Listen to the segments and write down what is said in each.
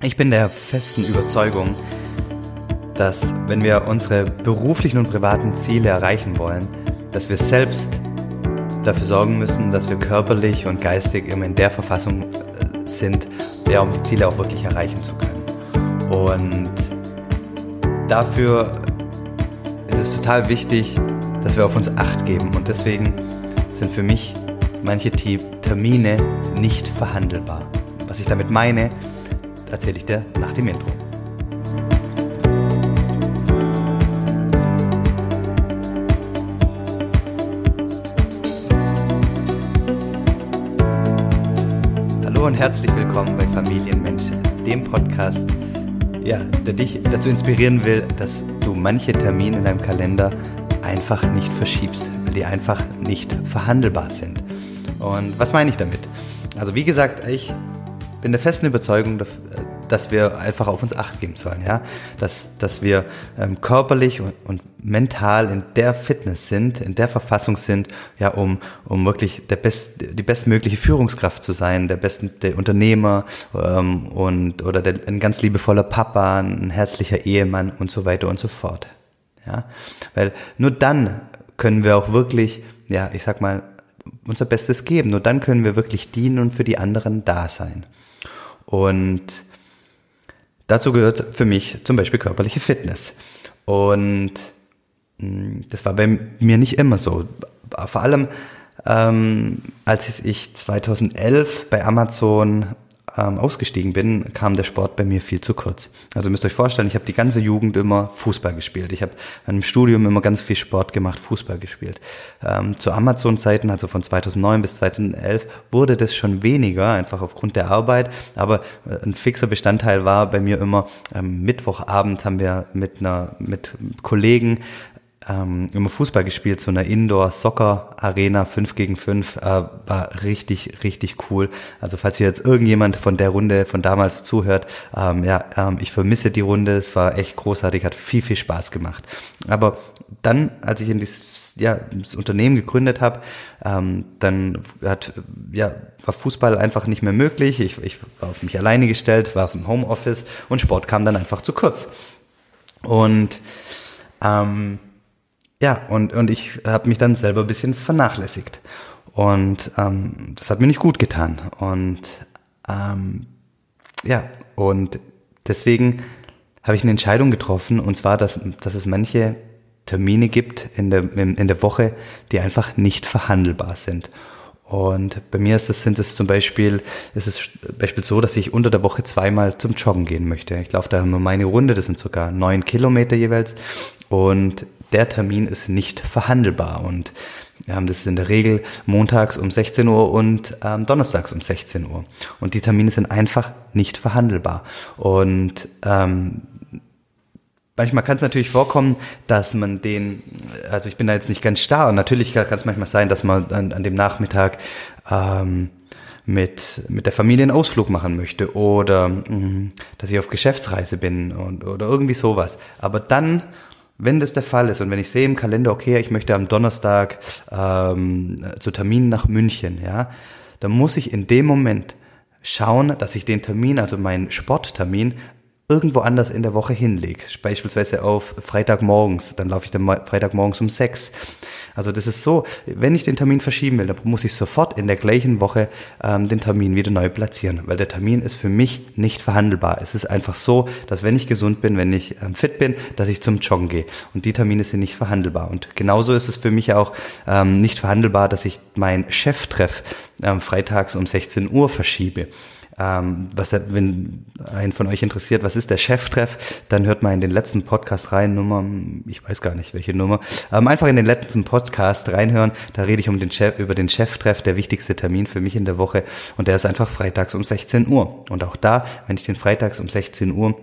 Ich bin der festen Überzeugung, dass wenn wir unsere beruflichen und privaten Ziele erreichen wollen, dass wir selbst dafür sorgen müssen, dass wir körperlich und geistig immer in der Verfassung äh, sind, ja, um die Ziele auch wirklich erreichen zu können. Und dafür ist es total wichtig, dass wir auf uns Acht geben. Und deswegen sind für mich manche Termine nicht verhandelbar. Was ich damit meine, erzähle ich dir nach dem Intro. Hallo und herzlich willkommen bei Familienmenschen, dem Podcast, ja, der dich dazu inspirieren will, dass du manche Termine in deinem Kalender einfach nicht verschiebst, weil die einfach nicht verhandelbar sind. Und was meine ich damit? Also wie gesagt, ich bin der festen Überzeugung, dass wir einfach auf uns Acht geben sollen, ja, dass, dass wir ähm, körperlich und, und mental in der Fitness sind, in der Verfassung sind, ja, um, um wirklich der best, die bestmögliche Führungskraft zu sein, der besten, der Unternehmer ähm, und oder der, ein ganz liebevoller Papa, ein herzlicher Ehemann und so weiter und so fort, ja, weil nur dann können wir auch wirklich, ja, ich sag mal, unser Bestes geben. Nur dann können wir wirklich dienen und für die anderen da sein. Und dazu gehört für mich zum Beispiel körperliche Fitness. Und hm, das war bei mir nicht immer so. Vor allem, ähm, als ich 2011 bei Amazon ähm, ausgestiegen bin, kam der Sport bei mir viel zu kurz. Also müsst euch vorstellen, ich habe die ganze Jugend immer Fußball gespielt. Ich habe im Studium immer ganz viel Sport gemacht, Fußball gespielt. Ähm, zu Amazon-Zeiten, also von 2009 bis 2011, wurde das schon weniger, einfach aufgrund der Arbeit. Aber äh, ein fixer Bestandteil war bei mir immer, ähm, Mittwochabend haben wir mit einer, mit Kollegen ähm, immer Fußball gespielt, so eine Indoor-Soccer-Arena 5 gegen 5, äh, war richtig, richtig cool. Also falls hier jetzt irgendjemand von der Runde von damals zuhört, ähm, ja, ähm, ich vermisse die Runde, es war echt großartig, hat viel, viel Spaß gemacht. Aber dann, als ich in dieses, ja, das Unternehmen gegründet habe, ähm, dann hat, ja, war Fußball einfach nicht mehr möglich. Ich, ich war auf mich alleine gestellt, war dem Homeoffice und Sport kam dann einfach zu kurz. Und ähm, ja, und, und ich habe mich dann selber ein bisschen vernachlässigt. Und ähm, das hat mir nicht gut getan. Und ähm, ja, und deswegen habe ich eine Entscheidung getroffen, und zwar, dass, dass es manche Termine gibt in der, in der Woche, die einfach nicht verhandelbar sind. Und bei mir ist es, sind es zum Beispiel, ist es Beispiel so, dass ich unter der Woche zweimal zum Joggen gehen möchte. Ich laufe da nur meine Runde, das sind sogar neun Kilometer jeweils. Und der Termin ist nicht verhandelbar und ähm, das ist in der Regel montags um 16 Uhr und ähm, donnerstags um 16 Uhr. Und die Termine sind einfach nicht verhandelbar. Und ähm, manchmal kann es natürlich vorkommen, dass man den, also ich bin da jetzt nicht ganz starr und natürlich kann es manchmal sein, dass man an, an dem Nachmittag ähm, mit, mit der Familie einen Ausflug machen möchte oder mh, mm, dass ich auf Geschäftsreise bin und, oder irgendwie sowas. Aber dann wenn das der Fall ist und wenn ich sehe im Kalender, okay, ich möchte am Donnerstag ähm, zu Termin nach München, ja, dann muss ich in dem Moment schauen, dass ich den Termin, also meinen Sporttermin, irgendwo anders in der Woche hinlege. Beispielsweise auf Freitagmorgens, dann laufe ich dann Freitagmorgens um sechs. Also das ist so, wenn ich den Termin verschieben will, dann muss ich sofort in der gleichen Woche ähm, den Termin wieder neu platzieren, weil der Termin ist für mich nicht verhandelbar. Es ist einfach so, dass wenn ich gesund bin, wenn ich ähm, fit bin, dass ich zum Joggen gehe. Und die Termine sind nicht verhandelbar. Und genauso ist es für mich auch ähm, nicht verhandelbar, dass ich mein Cheftreff ähm, freitags um 16 Uhr verschiebe. Ähm, was wenn einen von euch interessiert, was ist der Cheftreff, dann hört mal in den letzten Podcast rein, Nummer, ich weiß gar nicht welche Nummer, ähm, einfach in den letzten Podcast reinhören, da rede ich um den Chef, über den Cheftreff, der wichtigste Termin für mich in der Woche. Und der ist einfach freitags um 16 Uhr. Und auch da, wenn ich den freitags um 16 Uhr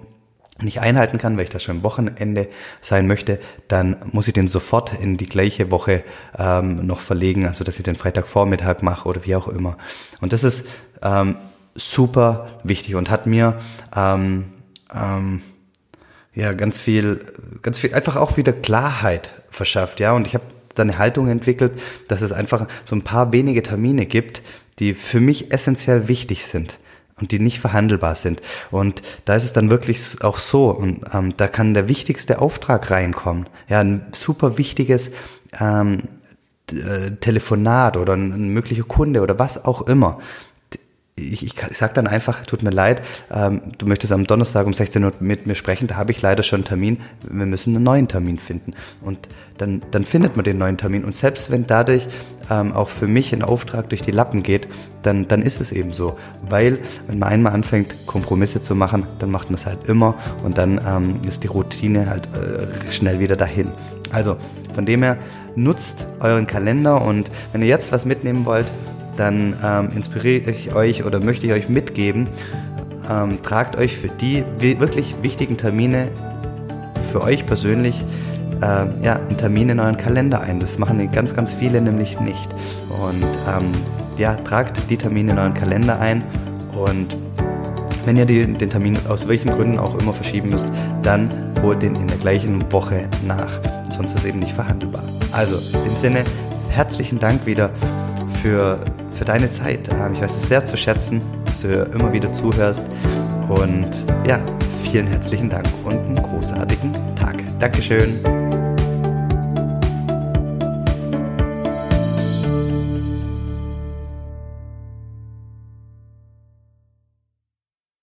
nicht einhalten kann, weil ich da schon am Wochenende sein möchte, dann muss ich den sofort in die gleiche Woche ähm, noch verlegen, also dass ich den Freitagvormittag mache oder wie auch immer. Und das ist ähm, super wichtig und hat mir ähm, ähm, ja ganz viel, ganz viel, einfach auch wieder Klarheit verschafft, ja. Und ich habe da eine Haltung entwickelt, dass es einfach so ein paar wenige Termine gibt, die für mich essentiell wichtig sind. und die nicht verhandelbar sind. Und da ist es dann wirklich auch so, und ähm, da kann der wichtigste Auftrag reinkommen. Ja, ein super wichtiges ähm, äh, Telefonat oder ein möglicher Kunde oder was auch immer ich, ich, ich sage dann einfach, tut mir leid, ähm, du möchtest am Donnerstag um 16 Uhr mit mir sprechen, da habe ich leider schon einen Termin, wir müssen einen neuen Termin finden. Und dann, dann findet man den neuen Termin. Und selbst wenn dadurch ähm, auch für mich ein Auftrag durch die Lappen geht, dann, dann ist es eben so. Weil, wenn man einmal anfängt, Kompromisse zu machen, dann macht man es halt immer und dann ähm, ist die Routine halt äh, schnell wieder dahin. Also, von dem her, nutzt euren Kalender und wenn ihr jetzt was mitnehmen wollt, dann ähm, inspiriere ich euch oder möchte ich euch mitgeben, ähm, tragt euch für die wirklich wichtigen Termine für euch persönlich äh, ja, einen Termin in euren Kalender ein. Das machen ganz, ganz viele nämlich nicht. Und ähm, ja, tragt die Termine in euren Kalender ein und wenn ihr die, den Termin aus welchen Gründen auch immer verschieben müsst, dann holt den in der gleichen Woche nach. Sonst ist es eben nicht verhandelbar. Also, dem Sinne, herzlichen Dank wieder für für deine Zeit. Ähm, ich weiß es sehr zu schätzen, dass du immer wieder zuhörst. Und ja, vielen herzlichen Dank und einen großartigen Tag. Dankeschön.